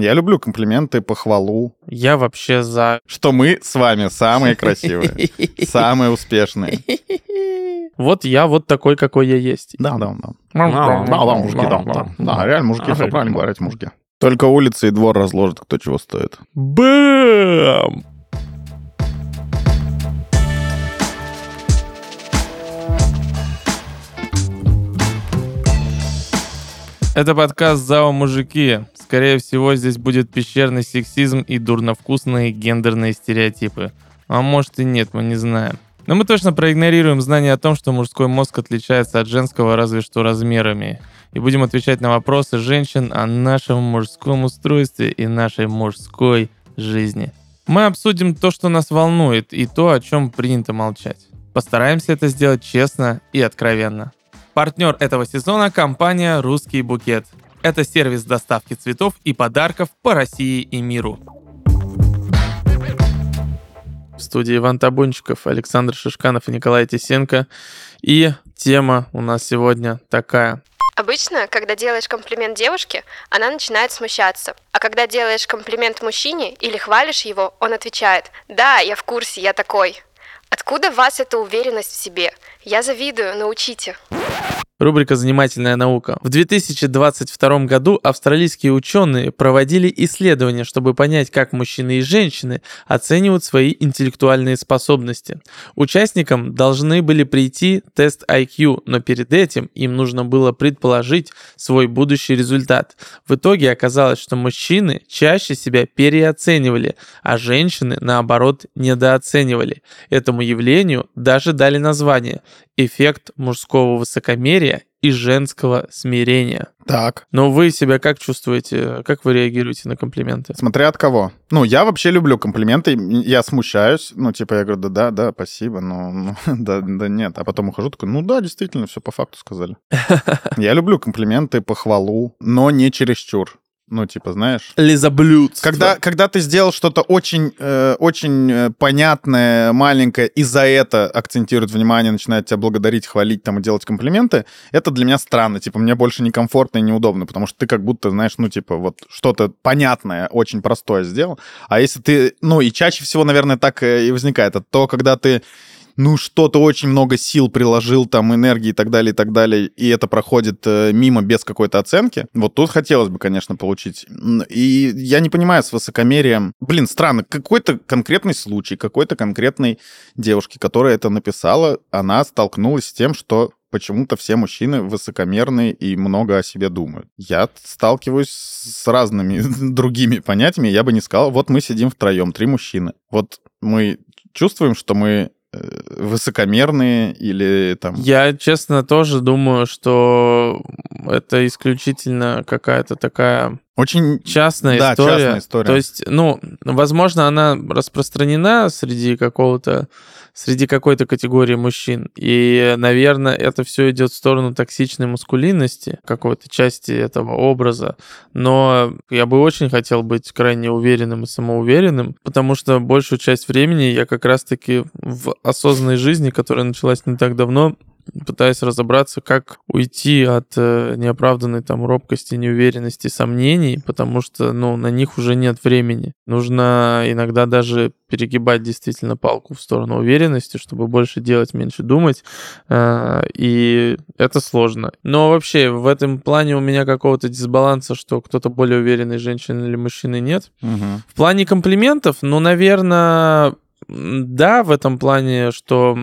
Я люблю комплименты, похвалу. Я вообще за... Что мы с вами самые красивые, самые успешные. Вот я вот такой, какой я есть. Да, да, да. Да, да, мужики, да, да. Да, реально мужики, все правильно говорите, мужики. Только улица и двор разложат, кто чего стоит. Бэм! Это подкаст «Зао мужики». Скорее всего, здесь будет пещерный сексизм и дурновкусные гендерные стереотипы. А может и нет, мы не знаем. Но мы точно проигнорируем знание о том, что мужской мозг отличается от женского разве что размерами. И будем отвечать на вопросы женщин о нашем мужском устройстве и нашей мужской жизни. Мы обсудим то, что нас волнует, и то, о чем принято молчать. Постараемся это сделать честно и откровенно. Партнер этого сезона – компания «Русский букет». Это сервис доставки цветов и подарков по России и миру. В студии Иван Табунчиков, Александр Шишканов и Николай Тисенко. И тема у нас сегодня такая. Обычно, когда делаешь комплимент девушке, она начинает смущаться. А когда делаешь комплимент мужчине или хвалишь его, он отвечает «Да, я в курсе, я такой». Откуда в вас эта уверенность в себе? Я завидую, научите. Рубрика «Занимательная наука». В 2022 году австралийские ученые проводили исследования, чтобы понять, как мужчины и женщины оценивают свои интеллектуальные способности. Участникам должны были прийти тест IQ, но перед этим им нужно было предположить свой будущий результат. В итоге оказалось, что мужчины чаще себя переоценивали, а женщины, наоборот, недооценивали. Этому явлению даже дали название эффект мужского высокомерия и женского смирения. Так. Но вы себя как чувствуете? Как вы реагируете на комплименты? Смотря от кого. Ну, я вообще люблю комплименты, я смущаюсь. Ну, типа, я говорю, да, да, да, спасибо, но ну, да, да нет. А потом ухожу такой, ну да, действительно, все по факту сказали. Я люблю комплименты, похвалу, но не чересчур. Ну, типа, знаешь... Лизоблюдство. Когда, когда ты сделал что-то очень, э, очень э, понятное, маленькое, и за это акцентирует внимание, начинает тебя благодарить, хвалить там и делать комплименты, это для меня странно. Типа, мне больше некомфортно и неудобно, потому что ты как будто, знаешь, ну, типа, вот что-то понятное, очень простое сделал. А если ты... Ну, и чаще всего, наверное, так и возникает. Это то, когда ты ну, что-то очень много сил приложил, там, энергии и так далее, и так далее, и это проходит э, мимо без какой-то оценки, вот тут хотелось бы, конечно, получить. И я не понимаю с высокомерием... Блин, странно, какой-то конкретный случай, какой-то конкретной девушки, которая это написала, она столкнулась с тем, что почему-то все мужчины высокомерные и много о себе думают. Я сталкиваюсь с разными другими понятиями, я бы не сказал, вот мы сидим втроем, три мужчины. Вот мы чувствуем, что мы высокомерные или там... Я, честно, тоже думаю, что это исключительно какая-то такая очень частная да, история. Частная история. То есть, ну, возможно, она распространена среди какого-то среди какой-то категории мужчин. И, наверное, это все идет в сторону токсичной маскулинности, какой-то части этого образа. Но я бы очень хотел быть крайне уверенным и самоуверенным, потому что большую часть времени я как раз-таки в осознанной жизни, которая началась не так давно, пытаюсь разобраться, как уйти от э, неоправданной там робкости, неуверенности, сомнений, потому что, ну, на них уже нет времени. Нужно иногда даже перегибать действительно палку в сторону уверенности, чтобы больше делать, меньше думать, э, и это сложно. Но вообще в этом плане у меня какого-то дисбаланса, что кто-то более уверенный, женщина или мужчина, нет. Угу. В плане комплиментов, ну, наверное, да, в этом плане, что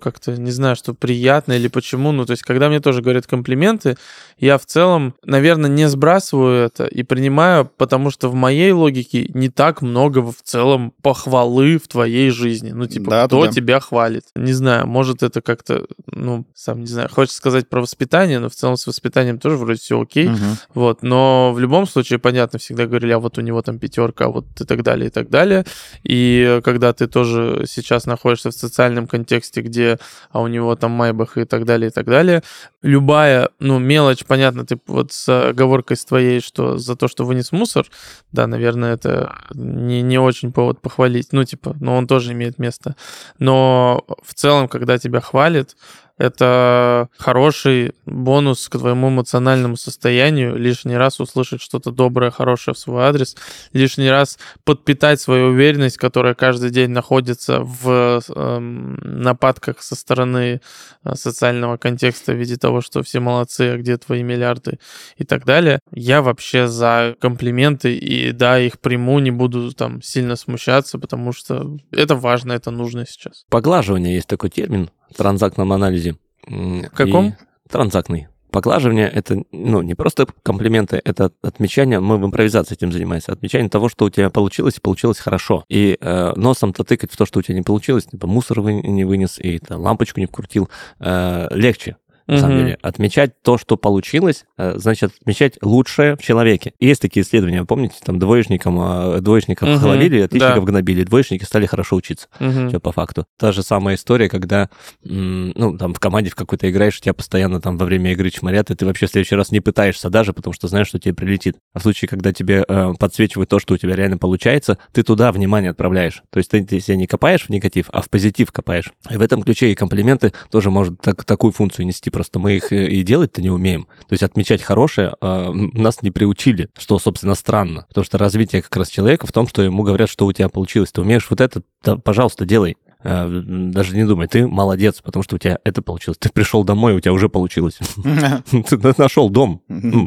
как-то не знаю, что приятно или почему. Ну, то есть, когда мне тоже говорят комплименты, я в целом, наверное, не сбрасываю это и принимаю, потому что в моей логике не так много в целом похвалы в твоей жизни. Ну, типа, да, кто да. тебя хвалит? Не знаю, может, это как-то, ну, сам не знаю, хочется сказать про воспитание, но в целом с воспитанием тоже вроде все окей. Угу. Вот, но в любом случае, понятно, всегда говорили, а вот у него там пятерка, а вот и так далее, и так далее. И когда ты тоже сейчас находишься в социальном контексте, области, где а у него там Майбах и так далее, и так далее. Любая, ну, мелочь, понятно, ты вот с оговоркой с твоей, что за то, что вынес мусор, да, наверное, это не, не очень повод похвалить, ну, типа, но он тоже имеет место. Но в целом, когда тебя хвалит, это хороший бонус к твоему эмоциональному состоянию, лишний раз услышать что-то доброе, хорошее в свой адрес, лишний раз подпитать свою уверенность, которая каждый день находится в э, нападках со стороны э, социального контекста в виде того, что все молодцы, а где твои миллиарды и так далее. Я вообще за комплименты и да, их приму, не буду там сильно смущаться, потому что это важно, это нужно сейчас. Поглаживание есть такой термин транзактном анализе. В каком? И транзактный. Поглаживание — это ну, не просто комплименты, это отмечание, мы в импровизации этим занимаемся, отмечание того, что у тебя получилось, и получилось хорошо. И э, носом-то тыкать в то, что у тебя не получилось, типа мусор вы не вынес, и там, лампочку не вкрутил, э, легче на самом деле. Отмечать то, что получилось, э, значит, отмечать лучшее в человеке. Есть такие исследования, помните, там двоечникам, э, двоечников Мгм. ловили, отличников Да. гнобили, двоечники стали хорошо учиться. Все по факту. Та же самая история, когда, ну, там в команде в какой-то играешь, тебя постоянно там во время игры чморят, и ты вообще в следующий раз не пытаешься даже, потому что знаешь, что тебе прилетит. А в случае, когда тебе э, подсвечивают то, что у тебя реально получается, ты туда внимание отправляешь. То есть ты, ты себя не копаешь в негатив, а в позитив копаешь. И в этом ключе и комплименты тоже может так, такую функцию нести. Просто мы их э, и делать-то не умеем. То есть отмечать хорошее э, нас не приучили, что, собственно, странно. Потому что развитие как раз человека в том, что ему говорят, что у тебя получилось. Ты умеешь вот это, да, пожалуйста, делай. Э, Даже не думай, ты молодец, потому что у тебя это получилось. Ты пришел домой, у тебя уже получилось. Ты нашел дом.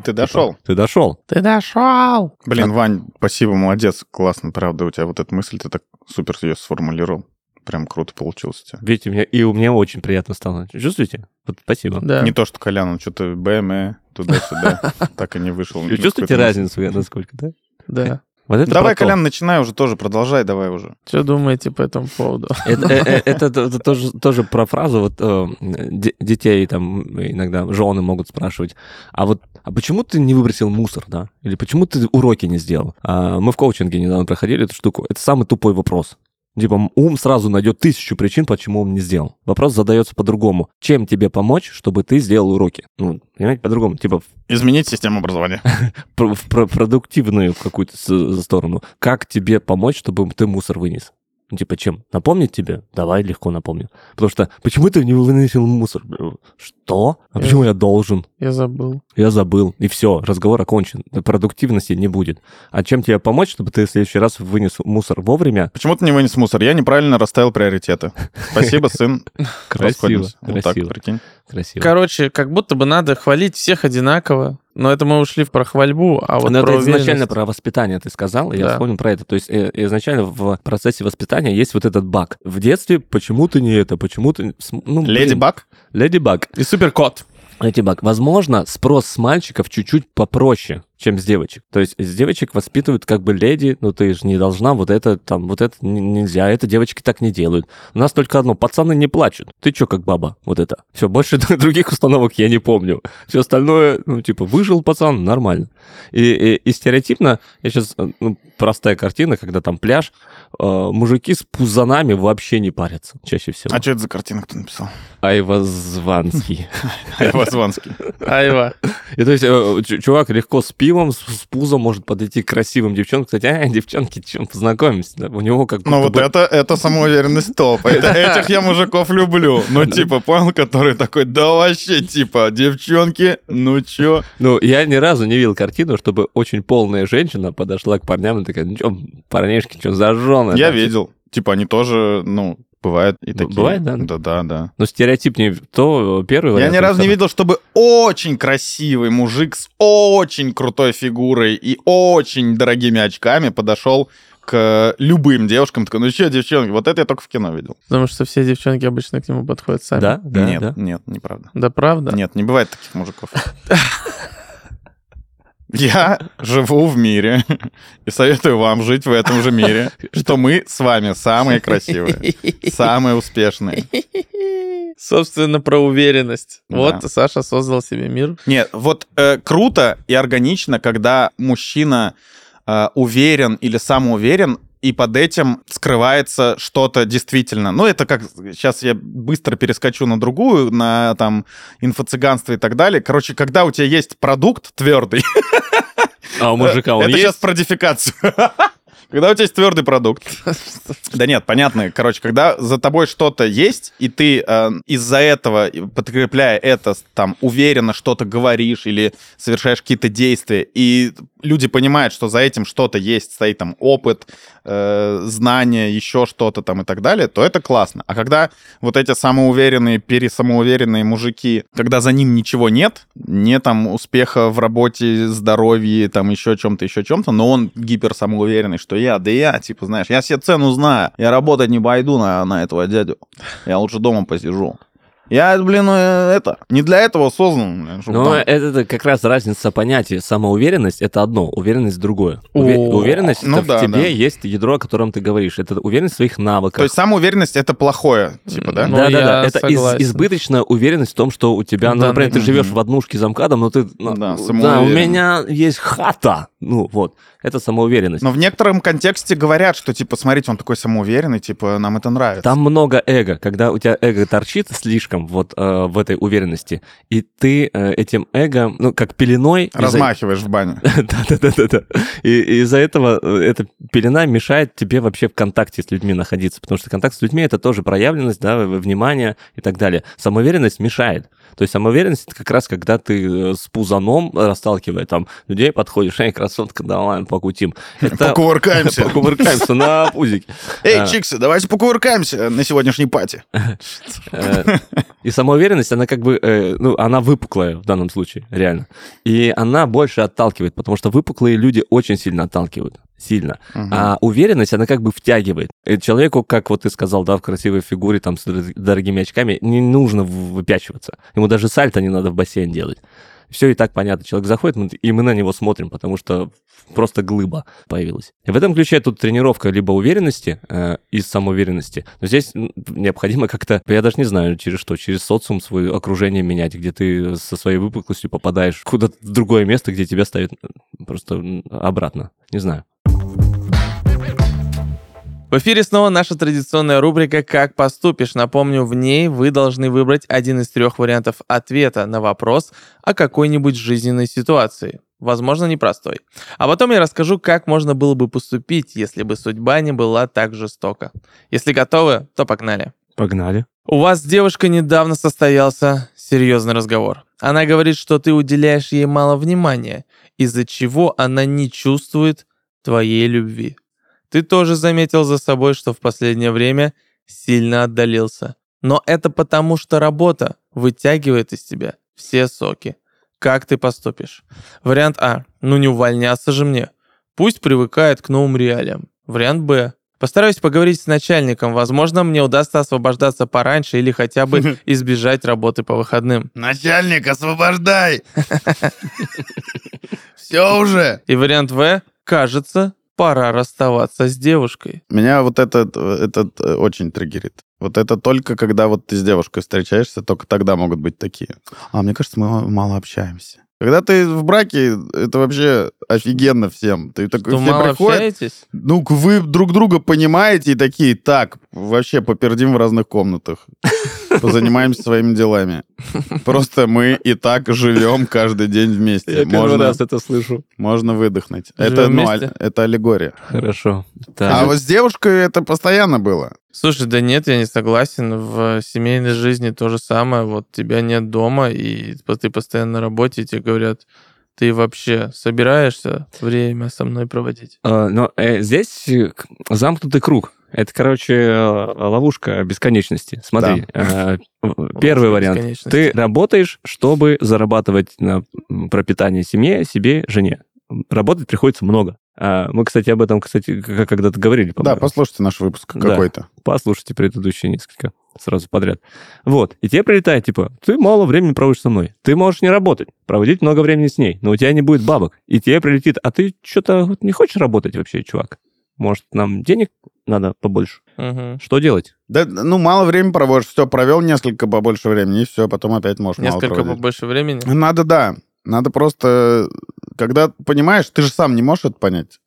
Ты дошел. Ты дошел. Ты дошел! Блин, Вань, спасибо, молодец. Классно, правда, у тебя вот эта мысль, ты так супер ее сформулировал. Прям круто получилось. Видите, мне, и у меня очень приятно стало. Чувствуете? Вот спасибо. Да. Не то, что Колян, он что-то БМ, туда-сюда, так и не вышел. Вы чувствуете разницу, я насколько, да? Да. Вот это Давай. Колян, начинай уже тоже, продолжай давай уже. Что думаете по этому поводу? Это, э, э, это- тоже, тоже про фразу, вот э, де- детей там иногда жены могут спрашивать, а вот а почему ты не выбросил мусор, да? Или почему ты уроки не сделал? А мы в коучинге недавно проходили эту штуку. Это самый тупой вопрос. Типа ум сразу найдет тысячу причин, почему он не сделал. Вопрос задается по-другому. Чем тебе помочь, чтобы ты сделал уроки? Ну, понимаете, по-другому. Типа Изменить систему образования. в про- продуктивную какую-то с- сторону. Как тебе помочь, чтобы ты мусор вынес? Ну, типа, чем? Напомнить тебе? Давай, легко напомню. Потому что, почему ты не выносил мусор? Что? А Я- почему я должен? Я забыл. Я забыл. И все, разговор окончен. Продуктивности не будет. А чем тебе помочь, чтобы ты в следующий раз вынес мусор вовремя? Почему ты не вынес мусор? Я неправильно расставил приоритеты. Спасибо, сын. Красиво, Расходимся. Вот так, красиво, прикинь. Красиво. Короче, как будто бы надо хвалить всех одинаково. Но это мы ушли про хвальбу, а вот Но про это изначально про воспитание ты сказал, и я Да. вспомнил про это. То есть э, изначально в процессе воспитания есть вот этот баг. В детстве почему ты не это, почему ты... Ну, Леди Баг? Леди Баг. И суперкот. Леди Баг. Возможно, спрос с мальчиков чуть-чуть попроще, чем с девочек. То есть с девочек воспитывают как бы леди, ну ты же не должна вот это, там, вот это нельзя, это девочки так не делают. У нас только одно, пацаны не плачут. Ты чё как баба? Вот это. Все, больше других установок я не помню. Все остальное, ну типа, выжил пацан, нормально. И, и- и стереотипно, я сейчас, ну, простая картина, когда там пляж, э, мужики с пузанами вообще не парятся чаще всего. А что это за картина, кто написал? Айвазванский. Айвазванский. Айва. И то есть э, чувак легко с пивом, с, с пузом может подойти к красивым девчонкам, кстати, а, девчонки, чем познакомимся, да? у него как Ну вот бы- это, это самоуверенность топ. Этих я мужиков люблю. Ну типа, понял, который такой, да вообще, типа, девчонки, ну чё? Ну, я ни разу не видел картину, чтобы очень полная женщина подошла к парням и такая, ну чё, парнишки, что зажжёны? Я да?» видел. Типа, они тоже, ну, бывают и такие. бывает, да? Да, да, да. Ну, стереотипнее то первый Я вариант. ни или разу не видел, чтобы очень красивый мужик с очень крутой фигурой и очень дорогими очками подошел к любым девушкам. Такой, ну что, девчонки, вот это я только в кино видел. Потому что все девчонки обычно к нему подходят сами. Да, да, нет, да. нет, неправда. Да правда? Нет, не бывает таких мужиков. Я живу в мире и советую вам жить в этом же мире, что мы с вами самые красивые, самые успешные. Собственно, про уверенность. Да. Вот Саша создал себе мир. Нет, вот э, круто и органично, когда мужчина э, уверен или самоуверен, и под этим скрывается что-то действительно. Ну, это как... Сейчас я быстро перескочу на другую, на там инфо-цыганство и так далее. Короче, когда у тебя есть продукт твердый, А у мужика он это есть? сейчас про дефикацию. Когда у тебя есть твердый продукт. Да нет, понятно. Короче, когда за тобой что-то есть, и ты э, из-за этого, подкрепляя это, там, уверенно что-то говоришь или совершаешь какие-то действия, и люди понимают, что за этим что-то есть, стоит там опыт, э, знания, еще что-то там и так далее, то это классно. А когда вот эти самоуверенные, пересамоуверенные мужики, когда за ним ничего нет, не там успеха в работе, здоровье, там еще чем-то, еще чем-то, но он гипер самоуверенный, что я, да я, типа, знаешь, я себе цену знаю, я работать не пойду на, на этого дядю, я лучше дома посижу. Я, блин, э, это, не для этого создан. блин, Ну, там- это, как раз разница понятий. Самоуверенность — это одно, уверенность — другое. Уве- О, уверенность — ну это да, в тебе да. есть ядро, о котором ты говоришь. Это уверенность в своих навыках. То есть самоуверенность это плохое, типа, да? Ну, да, да, да. я Это из- избыточная уверенность в том, что у тебя, ну, Да, например, ты живешь в однушке за МКАДом, но ты... ну, Да, да, у меня есть хата. Ну, вот. Это самоуверенность. Но в некотором контексте говорят, что, типа, смотрите, он такой самоуверенный, типа, нам это нравится. Там много эго. Когда у тебя эго торчит слишком вот э, в этой уверенности, и ты э, этим эго, ну, как пеленой... Размахиваешь в бане. Да-да-да-да. И из-за этого э, эта пелена мешает тебе вообще в контакте с людьми находиться, потому что контакт с людьми — это тоже проявленность, да, внимание и так далее. Самоуверенность мешает. То есть самоуверенность — это как раз когда ты э, с пузаном, расталкивая там людей, подходишь, эй, красотка, давай покутим. Это... Покувыркаемся. Покувыркаемся на пузике. Эй, А. чиксы, давайте покувыркаемся на сегодняшней пати. Э, И самоуверенность, она как бы, э, ну, она выпуклая в данном случае, реально. И она больше отталкивает, потому что выпуклые люди очень сильно отталкивают. Сильно. Мгм. А уверенность, она как бы втягивает. И человеку, как вот ты сказал, да, в красивой фигуре, там, с дор- дорогими очками, не нужно выпячиваться. Ему даже сальто не надо в бассейн делать. Все и так понятно. Человек заходит, и мы на него смотрим, потому что просто глыба появилась. И в этом ключе тут тренировка либо уверенности э, и самоуверенности. Но здесь необходимо как-то, я даже не знаю, через что, через социум свое окружение менять, где ты со своей выпуклостью попадаешь куда-то в другое место, где тебя ставят э, просто обратно. Не знаю. В эфире снова наша традиционная рубрика «Как поступишь?». Напомню, в ней вы должны выбрать один из трех вариантов ответа на вопрос о какой-нибудь жизненной ситуации. Возможно, непростой. А потом я расскажу, как можно было бы поступить, если бы судьба не была так жестока. Если готовы, то погнали. Погнали. У вас с девушкой недавно состоялся серьезный разговор. Она говорит, что ты уделяешь ей мало внимания, из-за чего она не чувствует твоей любви. Ты тоже заметил за собой, что в последнее время сильно отдалился. Но это потому, что работа вытягивает из тебя все соки. Как ты поступишь? Вариант А. Ну не увольняться же мне. Пусть привыкает к новым реалиям. Вариант Б. Постараюсь поговорить с начальником. Возможно, мне удастся освобождаться пораньше или хотя бы избежать работы по выходным. Начальник, освобождай! Все уже! И вариант В. Кажется, пора расставаться с девушкой. Меня вот этот, этот э, очень триггерит. Вот это только когда вот ты с девушкой встречаешься, только тогда могут быть такие. А мне кажется, мы мало общаемся. Когда ты в браке, это вообще офигенно всем. Ты такой, Что все мало приходят, общаетесь? ну, вы друг друга понимаете и такие, так, вообще попердим в разных комнатах. Позанимаемся своими делами. Просто мы и так живем каждый день вместе. Можно, это слышу. можно выдохнуть. Живем Это, ну, аль- это аллегория. Хорошо. А Так. вот с девушкой это постоянно было. Слушай, да нет, я не согласен. В семейной жизни то же самое. Вот тебя нет дома, и ты постоянно на работе, и тебе говорят, ты вообще собираешься время со мной проводить? А, Но э, здесь э, замкнутый круг. Это, короче, э, ловушка бесконечности. Смотри, в- первый вариант. Ты работаешь, чтобы зарабатывать на пропитание семье, себе, жене. Работать приходится много. А, Мы, кстати, об этом, кстати, когда-то говорили, Да, по-моему. послушайте наш выпуск Да. какой-то. Послушайте предыдущие несколько сразу подряд. Вот. И тебе прилетает, типа, ты мало времени проводишь со мной. Ты можешь не работать, проводить много времени с ней, но у тебя не будет бабок. И тебе прилетит, а ты что-то не хочешь работать вообще, чувак? Может, нам денег надо побольше? Мгм. Что делать? Да, ну, мало времени проводишь, все, провел несколько побольше времени, и все, потом опять можешь мало Несколько побольше времени. Надо, да. Надо просто, когда понимаешь, ты же сам не можешь это понять.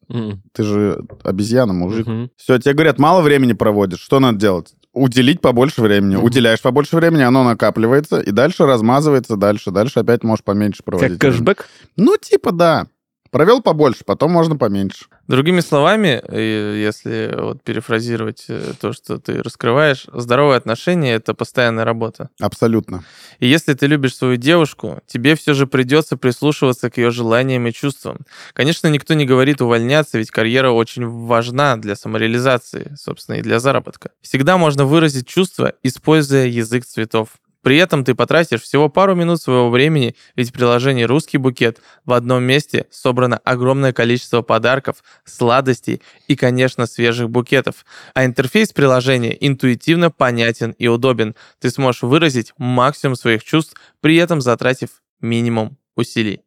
Ты же обезьяна, мужик. Мгм. Все, тебе говорят, мало времени проводишь. Что надо делать? Уделить побольше времени. Мгм. Уделяешь побольше времени, оно накапливается, и дальше размазывается дальше. Дальше опять можешь поменьше проводить. Как кэшбэк? Ну, типа, да. Провел побольше, потом можно поменьше. Другими словами, и если вот перефразировать э, то, что ты раскрываешь, здоровые отношения — это постоянная работа. Абсолютно. И если ты любишь свою девушку, тебе все же придется прислушиваться к ее желаниям и чувствам. Конечно, никто не говорит увольняться, ведь карьера очень важна для самореализации, собственно, и для заработка. Всегда можно выразить чувства, используя язык цветов. При этом ты потратишь всего пару минут своего времени, ведь в приложении «Русский букет» в одном месте собрано огромное количество подарков, сладостей и, конечно, свежих букетов. А интерфейс приложения интуитивно понятен и удобен. Ты сможешь выразить максимум своих чувств, при этом затратив минимум усилий.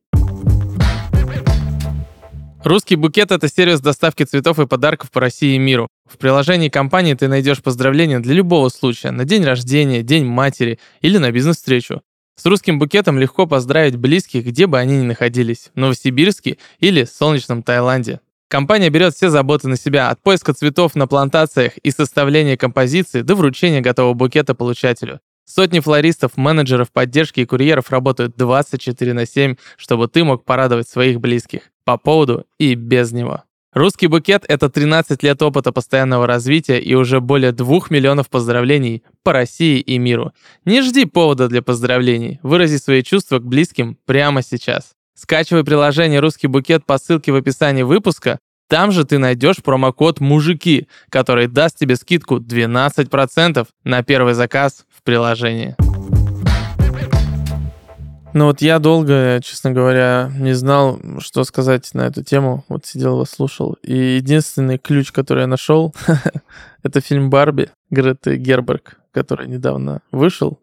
Русский букет — это сервис доставки цветов и подарков по России и миру. В приложении компании ты найдешь поздравления для любого случая, на день рождения, день матери или на бизнес-встречу. С русским букетом легко поздравить близких, где бы они ни находились, в Новосибирске или солнечном Таиланде. Компания берет все заботы на себя, от поиска цветов на плантациях и составления композиции до вручения готового букета получателю. Сотни флористов, менеджеров поддержки и курьеров работают 24 на 7, чтобы ты мог порадовать своих близких по поводу и без него. Русский букет — это 13 лет опыта постоянного развития и уже более 2 миллионов поздравлений по России и миру. Не жди повода для поздравлений, вырази свои чувства к близким прямо сейчас. Скачивай приложение «Русский букет» по ссылке в описании выпуска, там же ты найдешь промокод «Мужики», который даст тебе скидку 12% на первый заказ в приложении. Ну вот я долго, честно говоря, не знал, что сказать на эту тему. Вот сидел вас слушал. И единственный ключ, который я нашел, это фильм «Барби» Греты Герберг, который недавно вышел.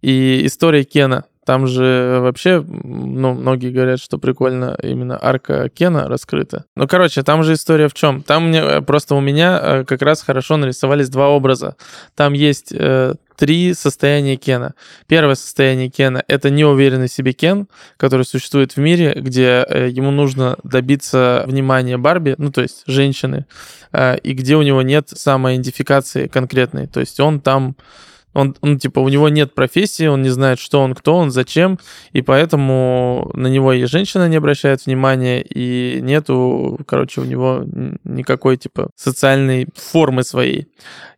И история Кена. Там же вообще, ну, многие говорят, что прикольно именно арка Кена раскрыта. Ну, короче, там же история в чем? Там мне э, просто у меня э, как раз хорошо нарисовались два образа. Там есть э, три состояния Кена. Первое состояние Кена — это неуверенный в себе Кен, который существует в мире, где э, ему нужно добиться внимания Барби, ну, то есть женщины, э, и где у него нет самоидентификации конкретной. То есть он там он, он, типа, у него нет профессии, он не знает, что он, кто он, зачем, и поэтому на него и женщина не обращает внимания, и нету, короче, у него никакой, типа, социальной формы своей.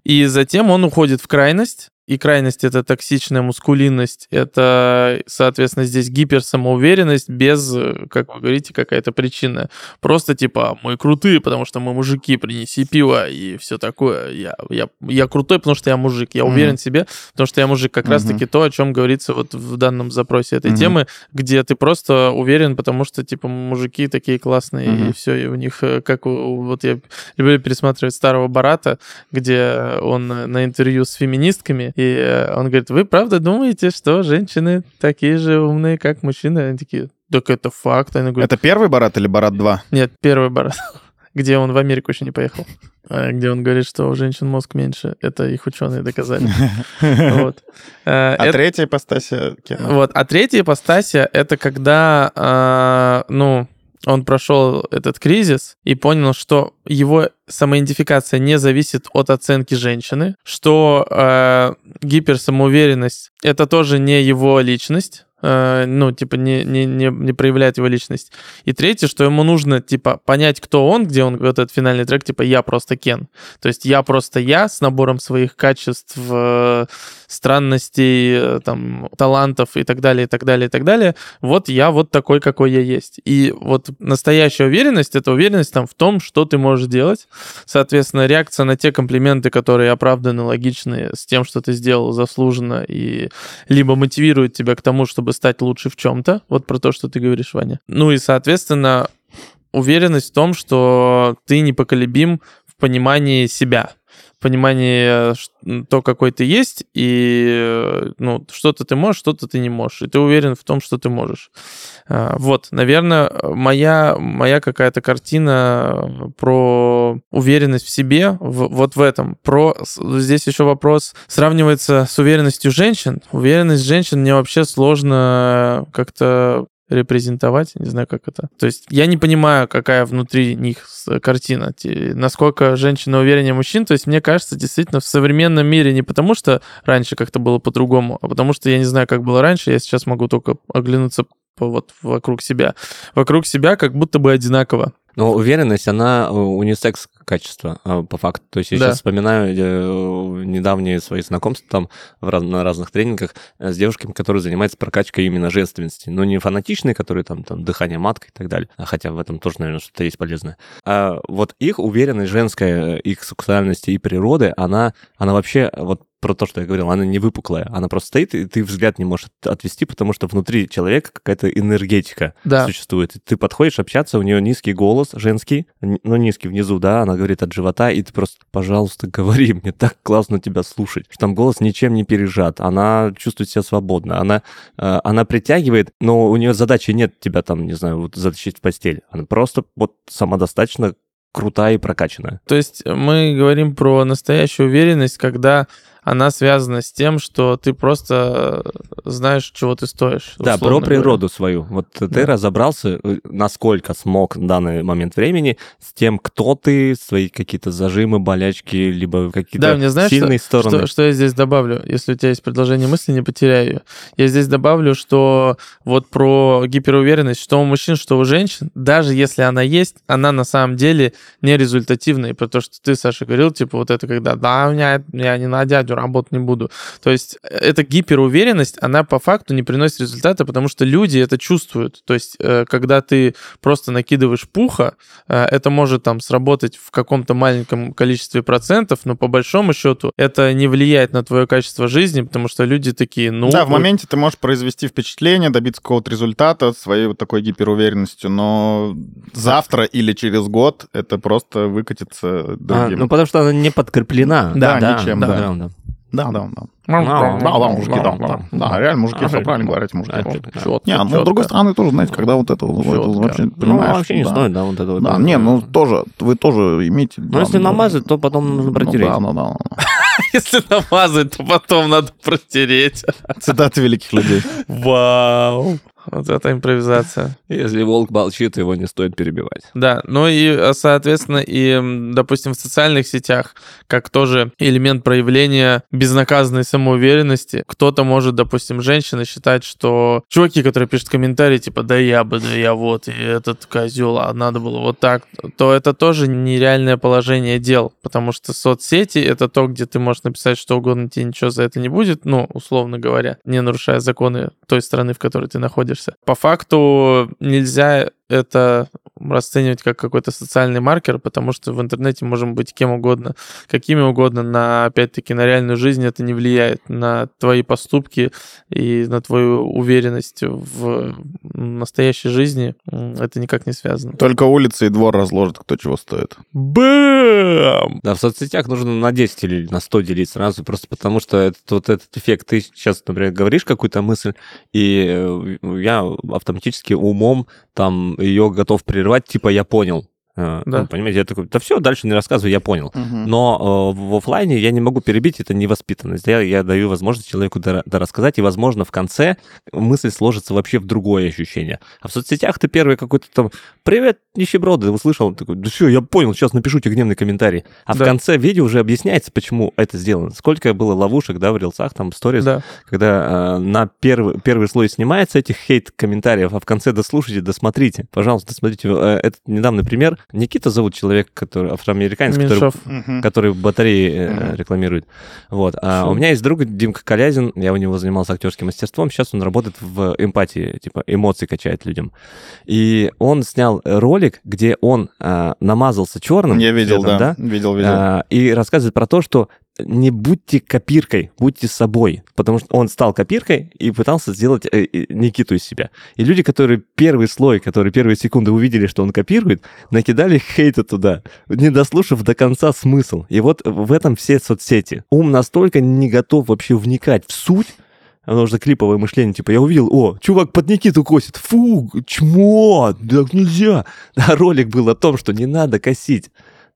И затем он уходит в крайность, и крайность — это токсичная мускулинность, это, соответственно, здесь гиперсамоуверенность без, как вы говорите, какая-то причина. Просто типа мы крутые, потому что мы мужики, принеси пиво и все такое. Я, я, я крутой, потому что я мужик. Я уверен mm-hmm. в себе, потому что я мужик. Как mm-hmm. раз-таки то, о чем говорится вот в данном запросе этой mm-hmm. темы, где ты просто уверен, потому что типа мужики такие классные, mm-hmm. и все, и у них, э, как вот я люблю пересматривать старого Барата, где он на интервью с феминистками, и э, он говорит, вы правда думаете, что женщины такие же умные, как мужчины? Они такие, так это факт. Они говорят, это первый Барат или Барат 2? Нет, первый Барат где он в Америку еще не поехал, а, где он говорит, что у женщин мозг меньше. Это их ученые доказали. Вот. Э, а третья ипостасия Вот. А третья ипостасия — это когда, а, ну, он прошел этот кризис и понял, что его самоидентификация не зависит от оценки женщины, что э, гиперсамоуверенность это тоже не его личность, ну, типа, не, не, не, не проявляет его личность. И третье, что ему нужно, типа, понять, кто он, где он, этот финальный трек, типа, я просто Кен. То есть я просто я с набором своих качеств, э, странностей, э, там, талантов и так далее, и так далее, и так далее. Вот я вот такой, какой я есть. И вот настоящая уверенность — это уверенность там в том, что ты можешь делать. Соответственно, реакция на те комплименты, которые оправданы, логичны, с тем, что ты сделал заслуженно, и либо мотивирует тебя к тому, чтобы стать лучше в чем-то, вот про то, что ты говоришь, Ваня. Ну и, соответственно, уверенность в том, что ты непоколебим в понимании себя, понимании то, какой ты есть, и ну, что-то ты можешь, что-то ты не можешь, и ты уверен в том, что ты можешь. А, вот, наверное, моя, моя какая-то картина про уверенность в себе в, вот в этом. Про, здесь еще вопрос сравнивается с уверенностью женщин. Уверенность женщин мне вообще сложно как-то репрезентовать, не знаю, как это. То есть я не понимаю, какая внутри них картина, насколько женщина увереннее мужчин. То есть мне кажется, действительно, в современном мире не потому, что раньше как-то было по-другому, а потому что я не знаю, как было раньше, я сейчас могу только оглянуться вот вокруг себя. Вокруг себя как будто бы одинаково. Но уверенность, она э, унисекс качество, э, по факту. То есть я Да. сейчас вспоминаю э, недавние свои знакомства там в раз- на разных тренингах э, с девушками, которые занимаются прокачкой именно женственности. Но не фанатичные, которые там, там дыхание маткой и так далее. А Хотя в этом тоже, наверное, что-то есть полезное. А вот их уверенность женская, их сексуальности и природы, она, она вообще вот про то, что я говорил, она не выпуклая. Она просто стоит, и ты взгляд не можешь от- отвести, потому что внутри человека какая-то энергетика Да. существует. И Ты подходишь общаться, у нее низкий голос, женский, н- ну, низкий внизу, да, она говорит от живота, и ты просто, пожалуйста, говори, мне так классно тебя слушать. Что там голос ничем не пережат, она чувствует себя свободно, она, э, она притягивает, но у нее задачи нет тебя там, не знаю, вот затащить в постель. Она просто вот самодостаточно крутая и прокачанная. То есть мы говорим про настоящую уверенность, когда она связана с тем, что ты просто э, знаешь, чего ты стоишь. Да, про природу свою. Вот ты Да. разобрался, э, насколько смог в данный момент времени с тем, кто ты, свои какие-то зажимы, болячки, либо какие-то Да, мне знаешь, сильные что, стороны. что, что я здесь добавлю? Если у тебя есть предложение мысли, не потеряй ее. Я здесь добавлю, что вот про гиперуверенность, что у мужчин, что у женщин, даже если она есть, она на самом деле не результативная. Про то, что ты, Саша, говорил, типа вот это когда, да, у меня, я не на дядю работать не буду. То есть э, эта гиперуверенность, она по факту не приносит результата, потому что люди это чувствуют. То есть э, когда ты просто накидываешь пуха, э, это может там сработать в каком-то маленьком количестве процентов, но по большому счету это не влияет на твое качество жизни, потому что люди такие, ну... да, в моменте ты можешь произвести впечатление, добиться какого-то результата своей вот такой гиперуверенностью, но завтра или через год это просто выкатится А, другим. ну, потому что она не подкреплена. Да, ничем, да. да, да. Да, да, да. «Мам, Да, Да, да, мужики, да, да. мам». Да, реально, мужики, все А, правильно говорите, мужики. а, да. Не, ну, с другой стороны, тоже, знаете, когда вот это, вообще, Ну, понимаешь, вообще не да. стоит, да, вот это вот. Да, не, ну, тоже, вы тоже имеете... Ну, если намазать, то потом нужно протереть. Ну, да, да, да. Если намазать, то потом надо протереть. Цитаты великих людей. Вау. Вот это импровизация. Если волк молчит, его не стоит перебивать. Да, ну и, э, соответственно, и, допустим, в социальных сетях, как тоже элемент проявления безнаказанной самоуверенности, кто-то может, допустим, женщина считать, что чуваки, которые пишут комментарии, типа, да я бы, да я вот, и этот козел, а надо было вот так, то это тоже нереальное положение дел, потому что соцсети — это то, где ты можешь написать что угодно, тебе ничего за это не будет, ну, условно говоря, не нарушая законы той страны, в которой ты находишься. По факту нельзя это расценивать как какой-то социальный маркер, потому что в интернете можем быть кем угодно, какими угодно, на, опять-таки, на реальную жизнь это не влияет, на твои поступки и на твою уверенность в настоящей жизни это никак не связано. Только улица и двор разложат, кто чего стоит. Бэм! Да, в соцсетях нужно на 10 или на 100 делить сразу, просто потому что этот, вот этот эффект, ты сейчас, например, говоришь какую-то мысль, и э, я автоматически умом там ее готов прервать, типа я понял. Э, Да. ну, понимаете, я такой, да все, дальше не рассказывай, я понял. Но э, в оффлайне я не могу перебить, это невоспитанность. Я, я даю возможность человеку дора- дорассказать, и, возможно, в конце мысль сложится вообще в другое ощущение. А в соцсетях ты первый какой-то там «Привет, нищеброды!» услышал, такой «Да все, я понял, сейчас напишу тебе гневный комментарий». А в Да. конце видео уже объясняется, почему это сделано. Сколько было ловушек, да, в рилсах, там, в сторис, Да. когда э, на первый, первый слой снимается этих хейт-комментариев, а в конце дослушайте, досмотрите. Пожалуйста, досмотрите. Э, этот недавний пример. Никита зовут человек, который афроамериканец, который. Мгм. который батареи Мгм. рекламирует. Вот. А Шо? у меня есть друг Димка Колязин, я у него занимался актерским мастерством, сейчас он работает в эмпатии, типа эмоции качает людям. И он снял ролик, где он а, намазался черным. Я видел, цветом, да. Видел, видел. а, и рассказывает про то, что не будьте копиркой, будьте собой. Потому что он стал копиркой и пытался сделать э, Никиту из себя. И люди, которые первый слой, которые первые секунды увидели, что он копирует, накидали хейта туда, не дослушав до конца смысл. И вот в этом все соцсети. Ум настолько не готов вообще вникать в суть, оно уже клиповое мышление, типа, я увидел, о, чувак под Никиту косит, фу, чмо, так нельзя. А ролик был о том, что не надо косить.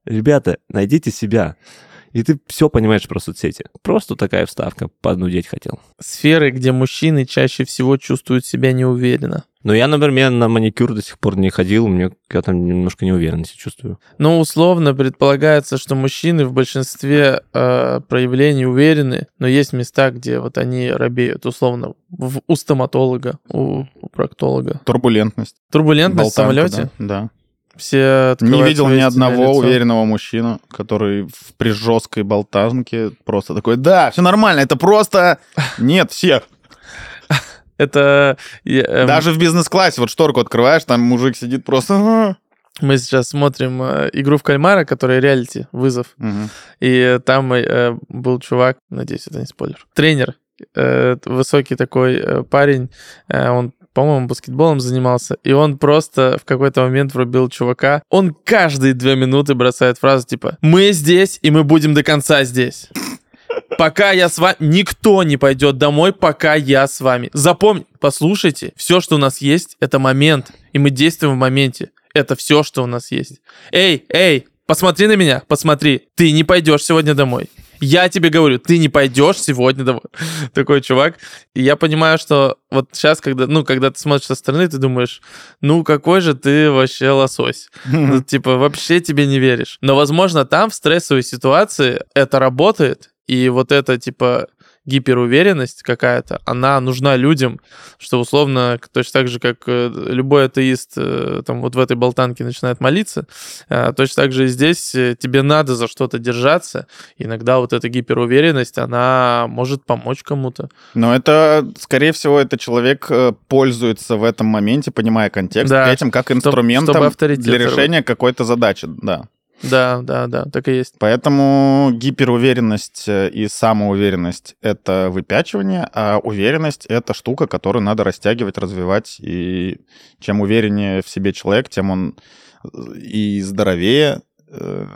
Ребята, найдите себя. И ты все понимаешь про соцсети. Просто такая вставка, поднудеть хотел. Сферы, где мужчины чаще всего чувствуют себя неуверенно. Но я, например, на маникюр до сих пор не ходил, мне я там немножко неуверенности чувствую. Ну, условно предполагается, что мужчины в большинстве э, проявлений уверены, но есть места, где вот они робеют, условно, в, у стоматолога, у, у проктолога. Турбулентность. Турбулентность в Болтанка, самолете? Да. да. Все Не видел ни одного лицо. уверенного мужчину, который в, при жесткой болтанке просто такой, да, все нормально, это просто... Нет, всех. Это эм, Даже в бизнес-классе, вот шторку открываешь, там мужик сидит просто... Мы сейчас смотрим э, игру в кальмара, которая реалити, вызов. И там э, был чувак, надеюсь, это не спойлер, тренер, э, высокий такой парень, он по-моему, баскетболом занимался, и он просто в какой-то момент врубил чувака. Он каждые две минуты бросает фразу типа «Мы здесь, и мы будем до конца здесь». Пока я с вами... Никто не пойдет домой, пока я с вами. Запомни, послушайте, все, что у нас есть, это момент, и мы действуем в моменте. Это все, что у нас есть. Эй, эй, посмотри на меня, посмотри. Ты не пойдешь сегодня домой. Я тебе говорю, ты не пойдешь сегодня домой. Такой чувак. И я понимаю, что вот сейчас, когда, ну, когда ты смотришь со стороны, ты думаешь, ну, какой же ты вообще лосось. Ну, типа, вообще тебе не веришь. Но, возможно, там в стрессовой ситуации это работает, и вот это, типа, гиперуверенность какая-то, она нужна людям, что условно, точно так же, как э, любой атеист э, там вот в этой болтанке начинает молиться, э, точно так же и здесь тебе надо за что-то держаться. Иногда вот эта гиперуверенность, она может помочь кому-то. Но это, скорее всего, это человек пользуется в этом моменте, понимая контекст, Да, этим как инструментом чтобы авторитет для решения какой-то задачи, да. Да, да, да, так и есть. Поэтому гиперуверенность э, и самоуверенность — это выпячивание, а уверенность — это штука, которую надо растягивать, развивать. И чем увереннее в себе человек, тем он э, и здоровее,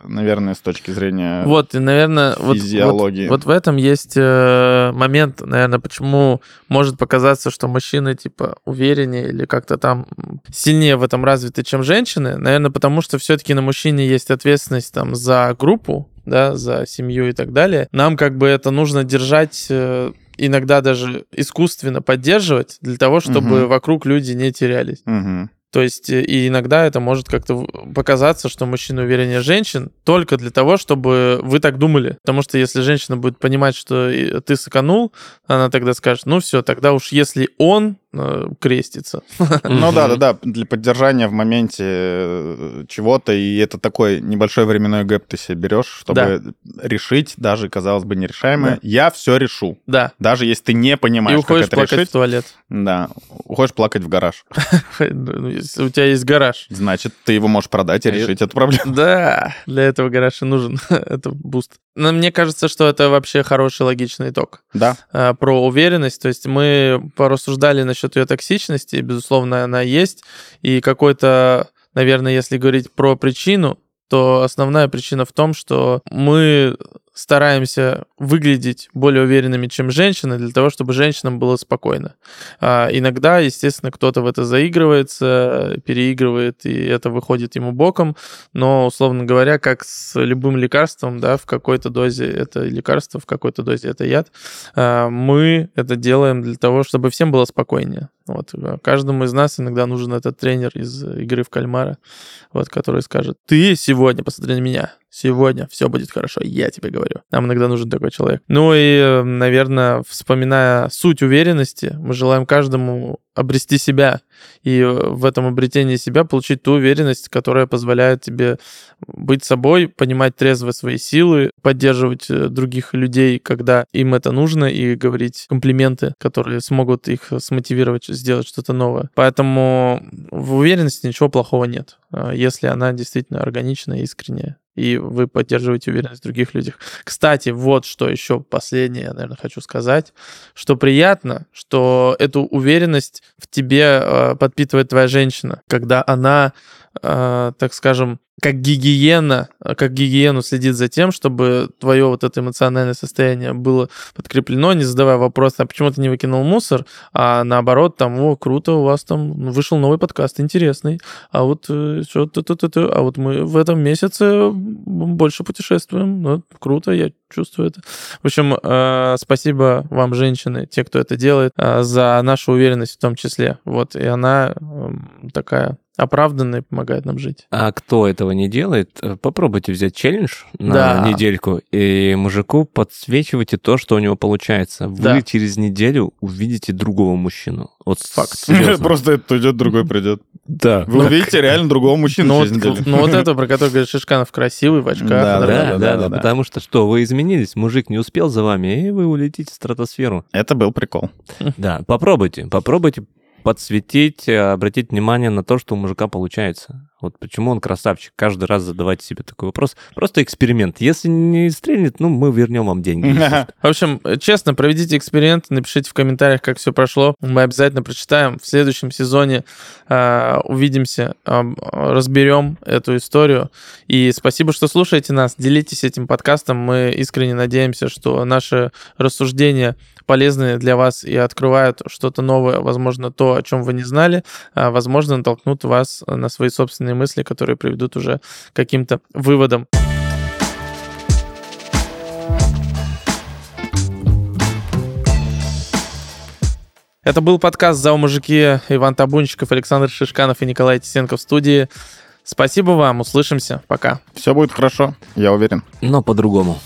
наверное, с точки зрения Вот, и, наверное, вот, физиологии. вот, вот в этом есть э, момент, наверное, почему может показаться, что мужчины, типа, увереннее или как-то там сильнее в этом развиты, чем женщины. Наверное, потому что все-таки на мужчине есть ответственность там за группу, да, за семью и так далее. Нам как бы это нужно держать э, иногда даже искусственно поддерживать для того, чтобы Мгм. вокруг люди не терялись. Мгм. То есть, э, и иногда это может как-то показаться, что мужчина увереннее женщин только для того, чтобы вы так думали. Потому что если женщина будет понимать, что и ты сэканул, она тогда скажет, ну все, тогда уж если он э, крестится. Ну да, да, да, для поддержания в моменте э, чего-то, и это такой небольшой временной гэп ты себе берешь, чтобы решить даже, казалось бы, нерешаемое. Да. Я все решу. Да. Даже если ты не И понимаешь, как уходишь это плакать решить, в туалет. да, уходишь плакать в гараж. Ну, Если у тебя есть гараж. Значит, ты его можешь продать и я- решить эту проблему. Да, для этого гараж и нужен. это буст. Но мне кажется, что это вообще хороший логичный итог. Да. э, про уверенность. То есть мы порассуждали насчет ее токсичности, безусловно, она есть. И какой-то, наверное, если говорить про причину, то основная причина в том, что мы стараемся выглядеть более уверенными, чем женщины, для того, чтобы женщинам было спокойно. А иногда, естественно, кто-то в это заигрывается, переигрывает, и это выходит ему боком, но, условно говоря, как с любым лекарством, да, в какой-то дозе это лекарство, в какой-то дозе это яд, а, мы это делаем для того, чтобы всем было спокойнее. Вот. а Каждому из нас иногда нужен этот тренер из игры в кальмара, вот, который скажет, ты сегодня, посмотри на меня, сегодня все будет хорошо, я тебе говорю. Нам иногда нужен такой человек. Ну и, наверное, вспоминая суть уверенности, мы желаем каждому обрести себя и в этом обретении себя получить ту уверенность, которая позволяет тебе быть собой, понимать трезво свои силы, поддерживать э, других людей, когда им это нужно, и говорить комплименты, которые смогут их смотивировать сделать что-то новое. Поэтому в уверенности ничего плохого нет, если она действительно органичная, искренняя и вы поддерживаете уверенность в других людях. Кстати, вот что еще последнее, наверное, хочу сказать, что приятно, что эту уверенность в тебе э, подпитывает твоя женщина, когда она, так скажем, как гигиена, как гигиену следит за тем, чтобы твое вот это эмоциональное состояние было подкреплено, не задавая вопрос, а почему ты не выкинул мусор, а наоборот, там, о, круто, у вас там вышел новый подкаст, интересный, а вот что-то, а вот мы в этом месяце больше путешествуем, ну, круто, я чувствую это. В общем, э, спасибо вам, женщины, те, кто это делает, э, за нашу уверенность в том числе. Вот, и она эм, такая оправданно и помогает нам жить. А кто этого не делает, э, попробуйте взять челлендж на Да. недельку и мужику подсвечивайте то, что у него получается. Вы Да. через неделю увидите другого мужчину. Вот Факт. серьезно. Просто это уйдет, другой придет. Да. Вы увидите реально другого мужчину Ну вот, через неделю. ну вот это, про который говорит Шишканов, красивый, в очках. Да, да, Да, да, да, да, да. Потому что что, вы изменились, мужик не успел за вами, и вы улетите в стратосферу. Это был прикол. Да, попробуйте, попробуйте подсветить, э, обратить внимание на то, что у мужика получается. Вот почему он красавчик. Каждый раз задавайте себе такой вопрос. Просто эксперимент. Если не стрельнет, ну, мы вернем вам деньги. В общем, честно, проведите эксперимент, напишите в комментариях, как все прошло. Мы обязательно прочитаем. В следующем сезоне э, увидимся, э, разберем эту историю. И спасибо, что слушаете нас. Делитесь этим подкастом. Мы искренне надеемся, что наши рассуждения полезны для вас и открывают что-то новое, возможно, то, о чем вы не знали, а, возможно, натолкнут вас на свои собственные мысли, которые приведут уже к каким-то выводам. Это был подкаст «За мужики» Иван Табунчиков, Александр Шишканов и Николай Тисенко в студии. Спасибо вам, услышимся, пока. Все будет хорошо, я уверен. Но по-другому.